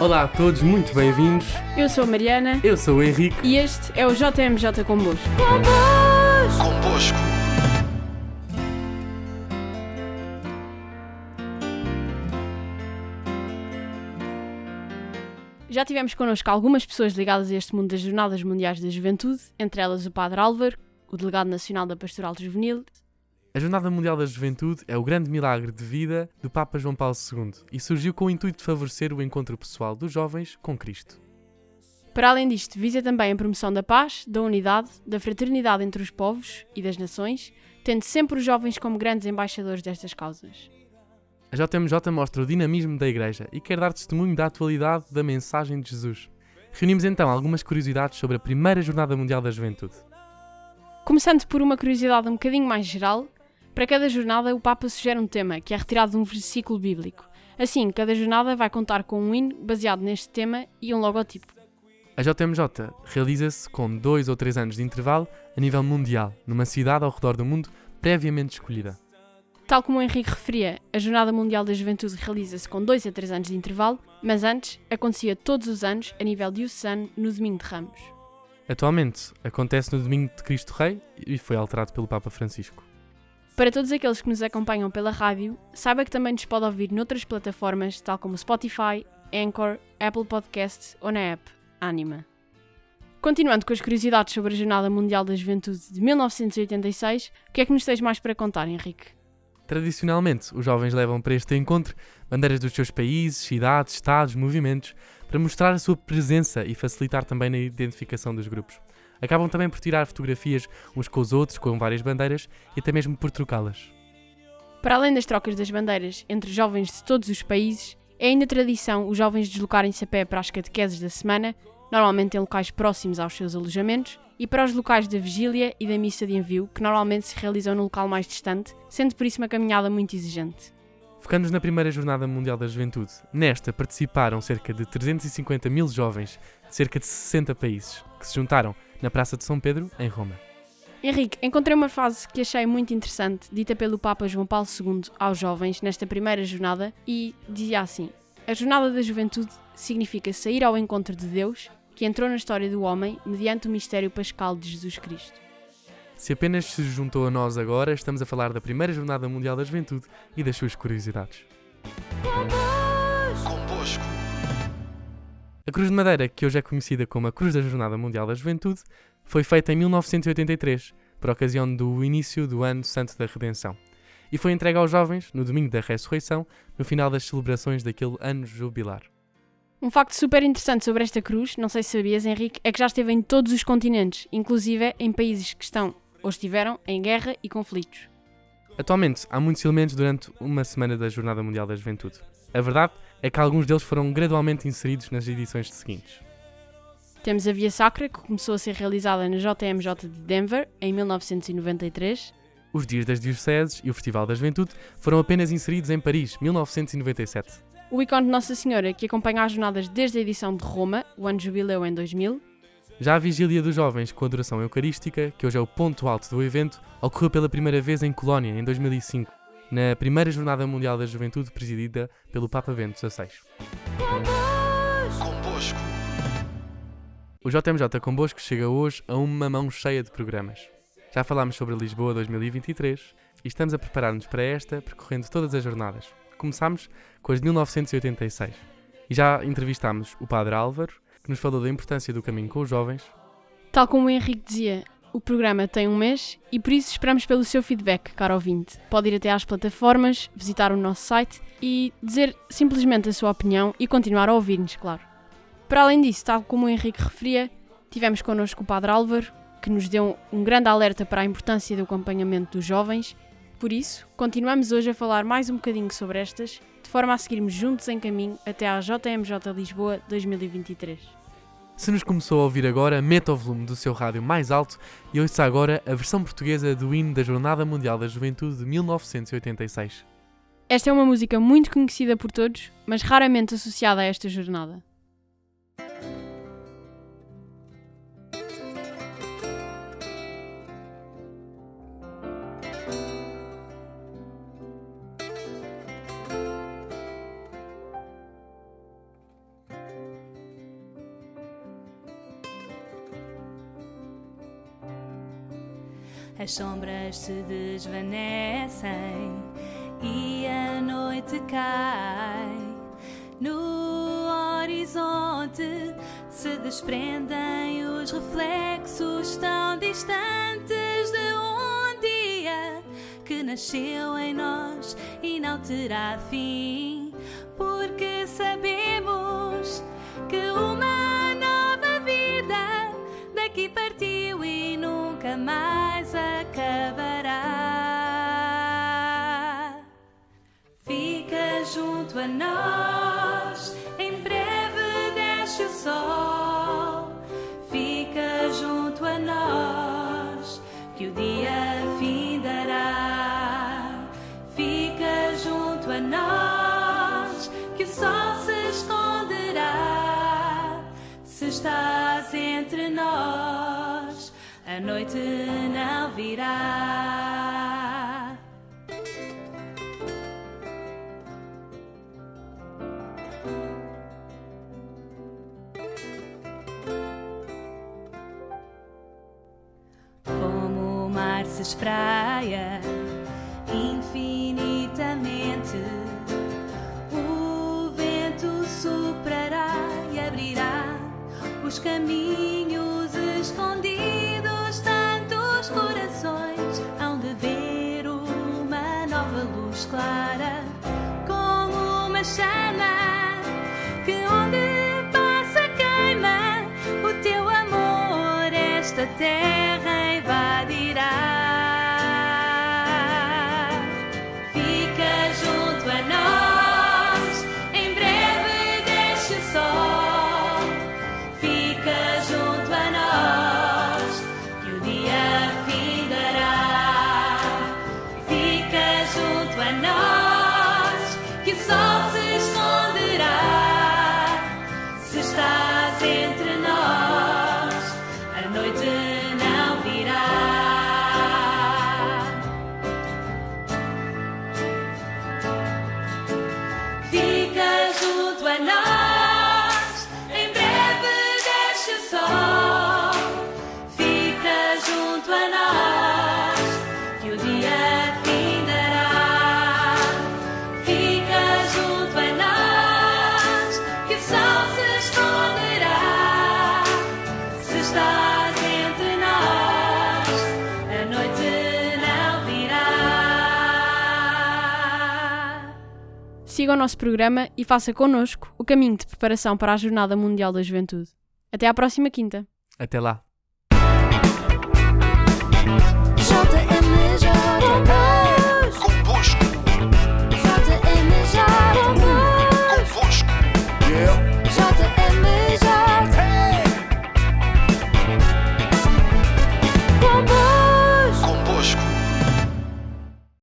Olá a todos, muito bem-vindos. Eu sou a Mariana Eu sou o Henrique. e este é o JMJ Convosco. Convosco. Já tivemos connosco algumas pessoas ligadas a este mundo das Jornadas Mundiais da Juventude, entre elas o Padre Álvaro, o Delegado Nacional da Pastoral Juvenil. A Jornada Mundial da Juventude é o grande milagre de vida do Papa João Paulo II e surgiu com o intuito de favorecer o encontro pessoal dos jovens com Cristo. Para além disto, visa também a promoção da paz, da unidade, da fraternidade entre os povos e das nações, tendo sempre os jovens como grandes embaixadores destas causas. A JMJ mostra o dinamismo da Igreja e quer dar testemunho da atualidade da mensagem de Jesus. Reunimos então algumas curiosidades sobre a primeira Jornada Mundial da Juventude. Começando por uma curiosidade um bocadinho mais geral, para cada jornada o Papa sugere um tema que é retirado de um versículo bíblico. Assim, cada jornada vai contar com um hino baseado neste tema e um logotipo. A JMJ realiza-se com dois ou três anos de intervalo a nível mundial, numa cidade ao redor do mundo previamente escolhida. Tal como o Henrique referia, a Jornada Mundial da Juventude realiza-se com 2 a 3 anos de intervalo, mas antes acontecia todos os anos a nível diocesano no Domingo de Ramos. Atualmente acontece no Domingo de Cristo Rei e foi alterado pelo Papa Francisco. Para todos aqueles que nos acompanham pela rádio, saiba que também nos pode ouvir noutras plataformas, tal como Spotify, Anchor, Apple Podcasts ou na app Anima. Continuando com as curiosidades sobre a Jornada Mundial da Juventude de 1986, o que é que nos tens mais para contar, Henrique? Tradicionalmente, os jovens levam para este encontro bandeiras dos seus países, cidades, estados, movimentos, para mostrar a sua presença e facilitar também na identificação dos grupos. Acabam também por tirar fotografias uns com os outros, com várias bandeiras, e até mesmo por trocá-las. Para além das trocas das bandeiras entre jovens de todos os países, é ainda tradição os jovens deslocarem-se a pé para as catequeses da semana, normalmente em locais próximos aos seus alojamentos, e para os locais da vigília e da missa de envio, que normalmente se realizam no local mais distante, sendo por isso uma caminhada muito exigente. Focando-nos na primeira Jornada Mundial da Juventude, nesta participaram cerca de 350 mil jovens de cerca de 60 países, que se juntaram na Praça de São Pedro, em Roma. Henrique, encontrei uma frase que achei muito interessante, dita pelo Papa João Paulo II aos jovens nesta primeira jornada, e dizia assim: A Jornada da Juventude significa sair ao encontro de Deus, que entrou na história do homem mediante o mistério pascal de Jesus Cristo. Se apenas se juntou a nós agora, estamos a falar da primeira Jornada Mundial da Juventude e das suas curiosidades. A Cruz de Madeira, que hoje é conhecida como a Cruz da Jornada Mundial da Juventude, foi feita em 1983, por ocasião do início do Ano Santo da Redenção, e foi entregue aos jovens no domingo da Ressurreição, no final das celebrações daquele ano jubilar. Um facto super interessante sobre esta cruz, não sei se sabias, Henrique, é que já esteve em todos os continentes, inclusive em países que estão ou estiveram em guerra e conflitos. Atualmente, há muitos elementos durante uma semana da Jornada Mundial da Juventude. A verdade é que alguns deles foram gradualmente inseridos nas edições seguintes. Temos a Via Sacra, que começou a ser realizada na JMJ de Denver em 1993. Os Dias das Dioceses e o Festival da Juventude foram apenas inseridos em Paris, 1997. O ícone de Nossa Senhora, que acompanha as jornadas desde a edição de Roma, o ano jubileu em 2000. Já a Vigília dos Jovens com a adoração eucarística, que hoje é o ponto alto do evento, ocorreu pela primeira vez em Colónia, em 2005, na primeira Jornada Mundial da Juventude presidida pelo Papa Bento XVI. Convosco. O JMJ Convosco chega hoje a uma mão cheia de programas. Já falámos sobre Lisboa 2023 e estamos a preparar-nos para esta percorrendo todas as jornadas. Começámos com as de 1986 e já entrevistámos o Padre Álvaro, que nos falou da importância do caminho com os jovens, Tal como o Henrique dizia, o programa tem um mês e por isso esperamos pelo seu feedback, caro ouvinte. Pode ir até às plataformas, visitar o nosso site e dizer simplesmente a sua opinião e continuar a ouvir-nos, claro. Para além disso, tal como o Henrique referia, tivemos connosco o Padre Álvaro, que nos deu um grande alerta para a importância do acompanhamento dos jovens. Por isso, continuamos hoje a falar mais um bocadinho sobre estas, de forma a seguirmos juntos em caminho até à JMJ Lisboa 2023. Se nos começou a ouvir agora, meta o volume do seu rádio mais alto e ouça agora a versão portuguesa do hino da Jornada Mundial da Juventude de 1986. Esta é uma música muito conhecida por todos, mas raramente associada a esta jornada. As sombras se desvanecem e a noite cai. No horizonte se desprendem os reflexos tão distantes de um dia que nasceu em nós e não terá fim, nunca mais acabará. Fica junto a nós, em breve desce o sol. Fica junto a nós, que o dia findará. Fica junto a nós, que o sol se esconderá. Se estás entre nós, a noite não virá. Como o mar se espraia infinitamente, o vento soprará e abrirá os caminhos escondidos. Que onde passa queima o teu amor esta terra invadirá. Siga o nosso programa e faça connosco o caminho de preparação para a Jornada Mundial da Juventude. Até à próxima quinta! Até lá.